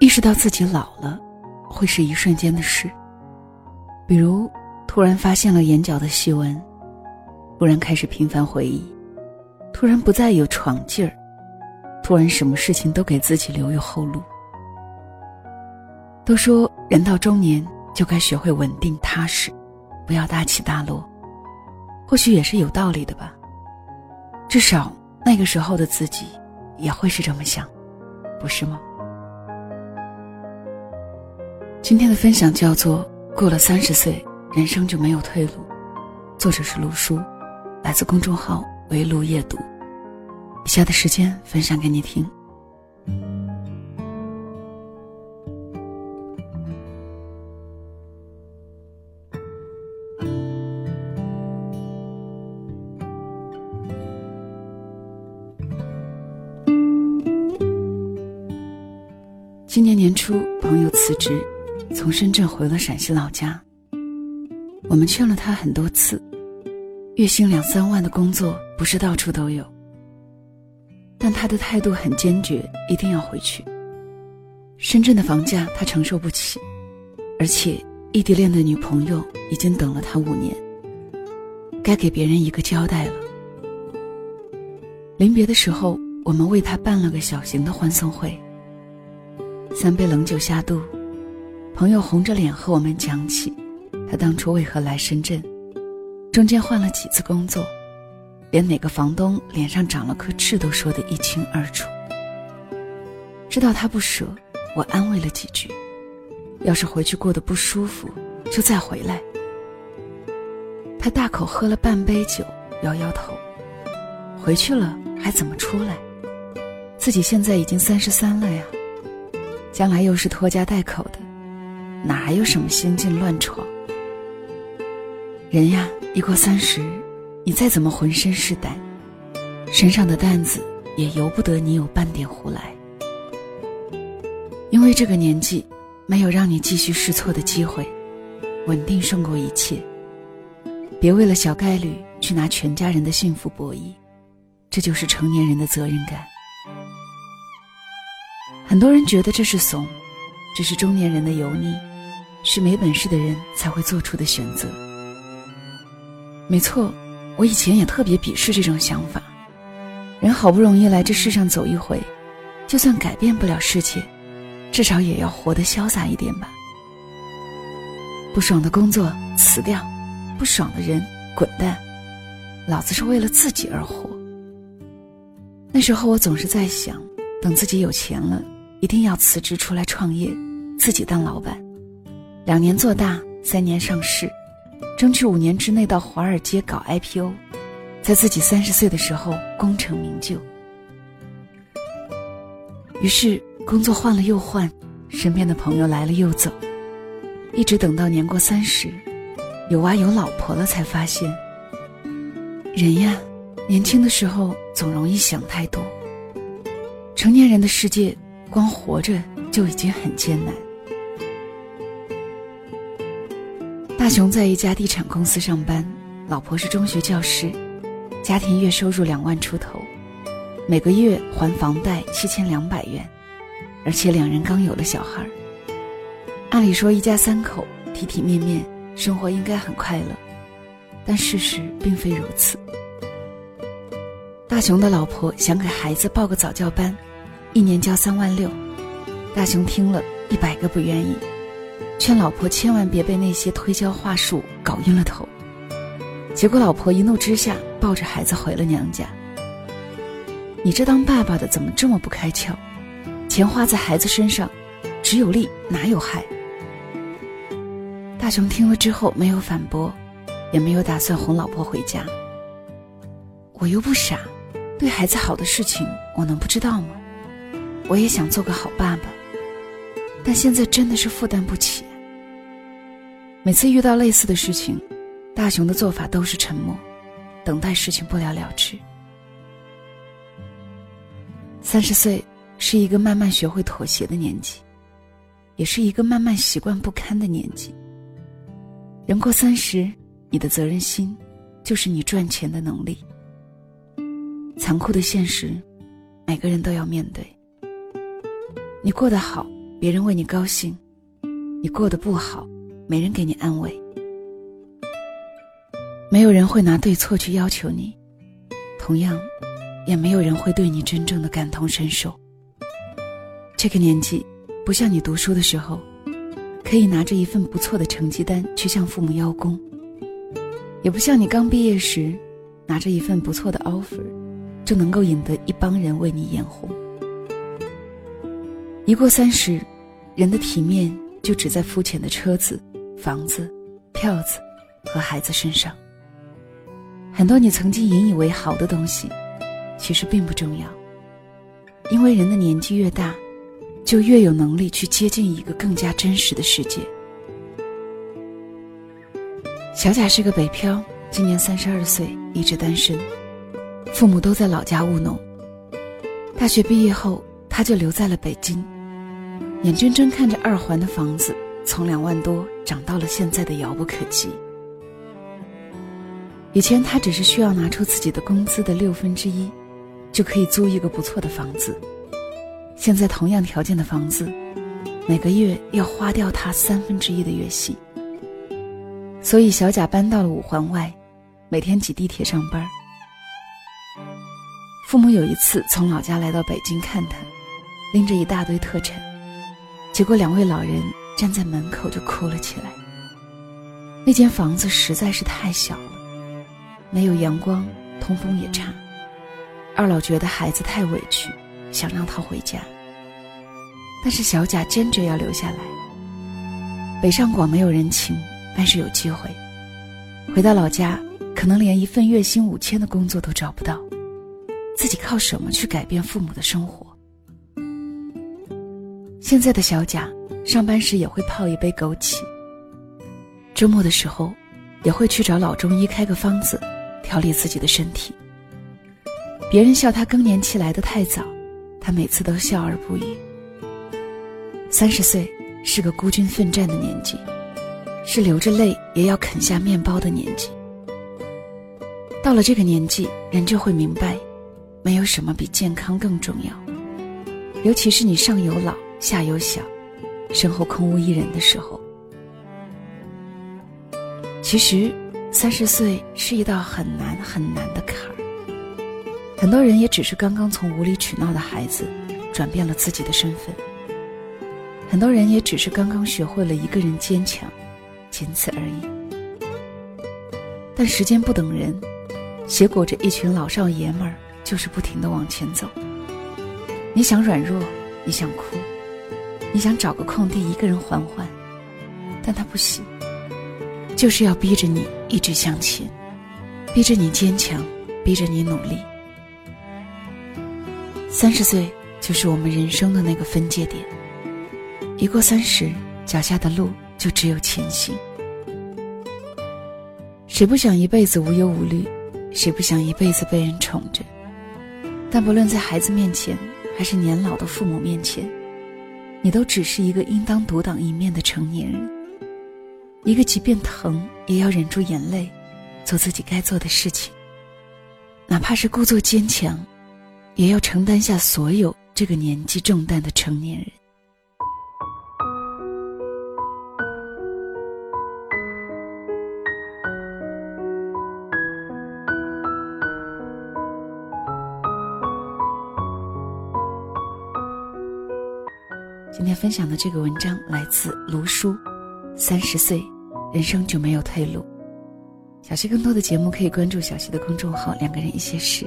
意识到自己老了，会是一瞬间的事。比如，突然发现了眼角的细纹，突然开始频繁回忆，突然不再有闯劲儿，突然什么事情都给自己留有后路。都说人到中年就该学会稳定踏实，不要大起大落，或许也是有道理的吧。至少那个时候的自己也会是这么想，不是吗？今天的分享叫做《过了三十岁，人生就没有退路》，作者是陆叔，来自公众号“围炉夜读”。以下的时间分享给你听。今年年初，朋友辞职，从深圳回了陕西老家。我们劝了他很多次，月薪两三万的工作不是到处都有。但他的态度很坚决，一定要回去。深圳的房价他承受不起，而且异地恋的女朋友已经等了他五年，该给别人一个交代了。临别的时候，我们为他办了个小型的欢送会。三杯冷酒下肚，朋友红着脸和我们讲起，他当初为何来深圳，中间换了几次工作，连哪个房东脸上长了颗痣都说得一清二楚。知道他不舍，我安慰了几句，要是回去过得不舒服，就再回来。他大口喝了半杯酒，摇摇头，回去了还怎么出来？自己现在已经三十三了呀。将来又是拖家带口的，哪还有什么心境乱闯？人呀，一过三十，你再怎么浑身是胆，身上的担子也由不得你有半点胡来。因为这个年纪，没有让你继续试错的机会，稳定胜过一切。别为了小概率去拿全家人的幸福博弈，这就是成年人的责任感。很多人觉得这是怂，这是中年人的油腻，是没本事的人才会做出的选择。没错，我以前也特别鄙视这种想法。人好不容易来这世上走一回，就算改变不了世界，至少也要活得潇洒一点吧。不爽的工作辞掉，不爽的人滚蛋，老子是为了自己而活。那时候我总是在想，等自己有钱了。一定要辞职出来创业，自己当老板，两年做大，三年上市，争取五年之内到华尔街搞 IPO，在自己三十岁的时候功成名就。于是工作换了又换，身边的朋友来了又走，一直等到年过三十，有娃有老婆了，才发现，人呀，年轻的时候总容易想太多，成年人的世界。光活着就已经很艰难。大雄在一家地产公司上班，老婆是中学教师，家庭月收入两万出头，每个月还房贷七千两百元，而且两人刚有了小孩。按理说一家三口体体面面，生活应该很快乐，但事实并非如此。大雄的老婆想给孩子报个早教班。一年交三万六，大雄听了一百个不愿意，劝老婆千万别被那些推销话术搞晕了头。结果老婆一怒之下抱着孩子回了娘家。你这当爸爸的怎么这么不开窍？钱花在孩子身上，只有利哪有害？大雄听了之后没有反驳，也没有打算哄老婆回家。我又不傻，对孩子好的事情我能不知道吗？我也想做个好爸爸，但现在真的是负担不起。每次遇到类似的事情，大雄的做法都是沉默，等待事情不了了之。三十岁是一个慢慢学会妥协的年纪，也是一个慢慢习惯不堪的年纪。人过三十，你的责任心就是你赚钱的能力。残酷的现实，每个人都要面对。你过得好，别人为你高兴；你过得不好，没人给你安慰。没有人会拿对错去要求你，同样，也没有人会对你真正的感同身受。这个年纪，不像你读书的时候，可以拿着一份不错的成绩单去向父母邀功；也不像你刚毕业时，拿着一份不错的 offer，就能够引得一帮人为你眼红。一过三十，人的体面就只在肤浅的车子、房子、票子和孩子身上。很多你曾经引以为豪的东西，其实并不重要。因为人的年纪越大，就越有能力去接近一个更加真实的世界。小贾是个北漂，今年三十二岁，一直单身，父母都在老家务农。大学毕业后，他就留在了北京，眼睁睁看着二环的房子从两万多涨到了现在的遥不可及。以前他只是需要拿出自己的工资的六分之一，就可以租一个不错的房子。现在同样条件的房子，每个月要花掉他三分之一的月薪。所以小贾搬到了五环外，每天挤地铁上班。父母有一次从老家来到北京看他，拎着一大堆特产，结果两位老人站在门口就哭了起来。那间房子实在是太小了。没有阳光，通风也差。二老觉得孩子太委屈，想让他回家。但是小贾坚决要留下来。北上广没有人情，但是有机会。回到老家，可能连一份月薪五千的工作都找不到，自己靠什么去改变父母的生活？现在的小贾，上班时也会泡一杯枸杞。周末的时候，也会去找老中医开个方子。调理自己的身体。别人笑他更年期来得太早，他每次都笑而不语。三十岁是个孤军奋战的年纪，是流着泪也要啃下面包的年纪。到了这个年纪，人就会明白，没有什么比健康更重要。尤其是你上有老下有小，身后空无一人的时候。其实。三十岁是一道很难很难的坎儿，很多人也只是刚刚从无理取闹的孩子，转变了自己的身份。很多人也只是刚刚学会了一个人坚强，仅此而已。但时间不等人，携裹着一群老少爷们儿，就是不停的往前走。你想软弱，你想哭，你想找个空地一个人缓缓，但他不行。就是要逼着你一直向前，逼着你坚强，逼着你努力。三十岁就是我们人生的那个分界点，一过三十，脚下的路就只有前行。谁不想一辈子无忧无虑？谁不想一辈子被人宠着？但不论在孩子面前，还是年老的父母面前，你都只是一个应当独当一面的成年人。一个即便疼也要忍住眼泪，做自己该做的事情。哪怕是故作坚强，也要承担下所有这个年纪重担的成年人。分享的这个文章来自卢叔，三十岁。人生就没有退路。小溪更多的节目可以关注小溪的公众号“两个人一些事”，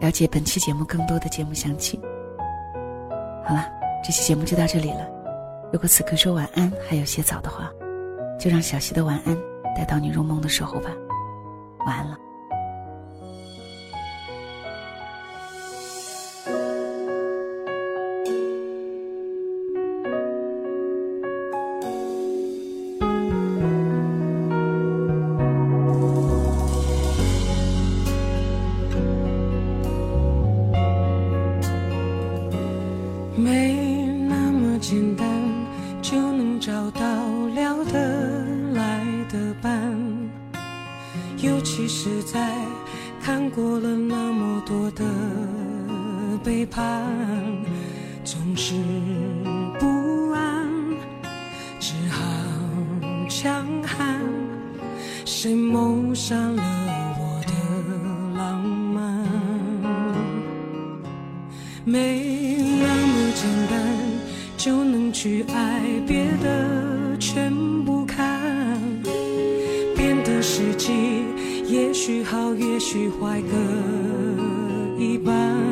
了解本期节目更多的节目详情。好了，这期节目就到这里了。如果此刻说晚安还有些早的话，就让小溪的晚安带到你入梦的时候吧。晚安了。背叛总是不安只好强悍谁谋杀了我的浪漫。没那么简单就能去爱别的全不看变得实际也许好也许坏各一半。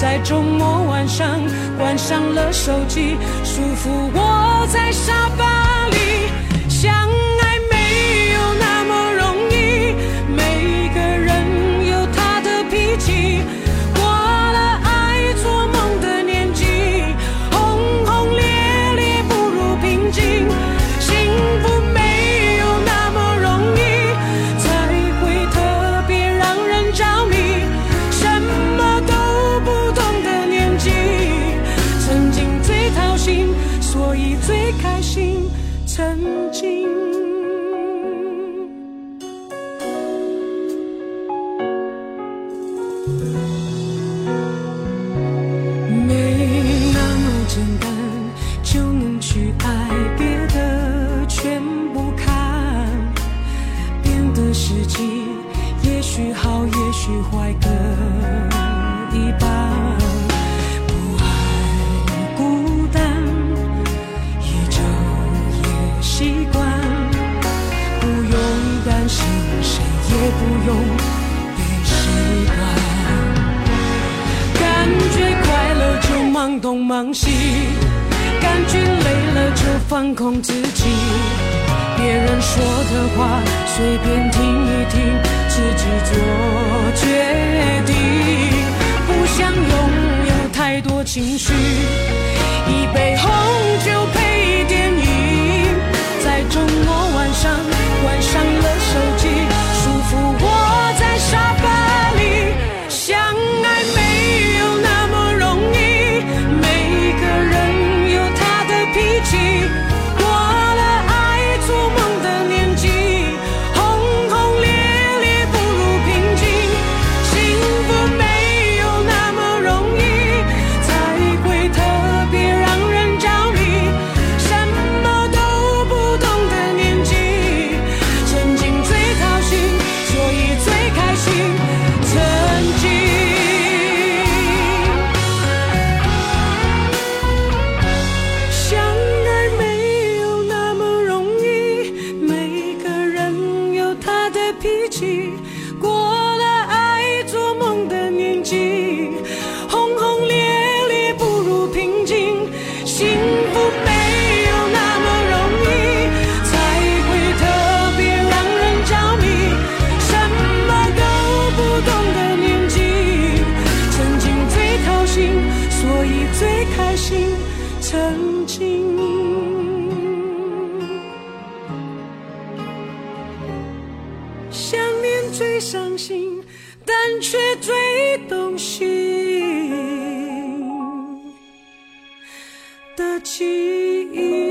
在周末晚上关上了手机，舒服窝在沙发许坏，各一半。不爱孤单，依旧也习惯。不用担心，谁也不用被谁管。感觉快乐就忙东忙西，感觉累了就放空自己。别人说的话随便听一听，自己做决定。不想拥有太多情绪，一杯红酒配电影，在周末晚上关上了的记忆。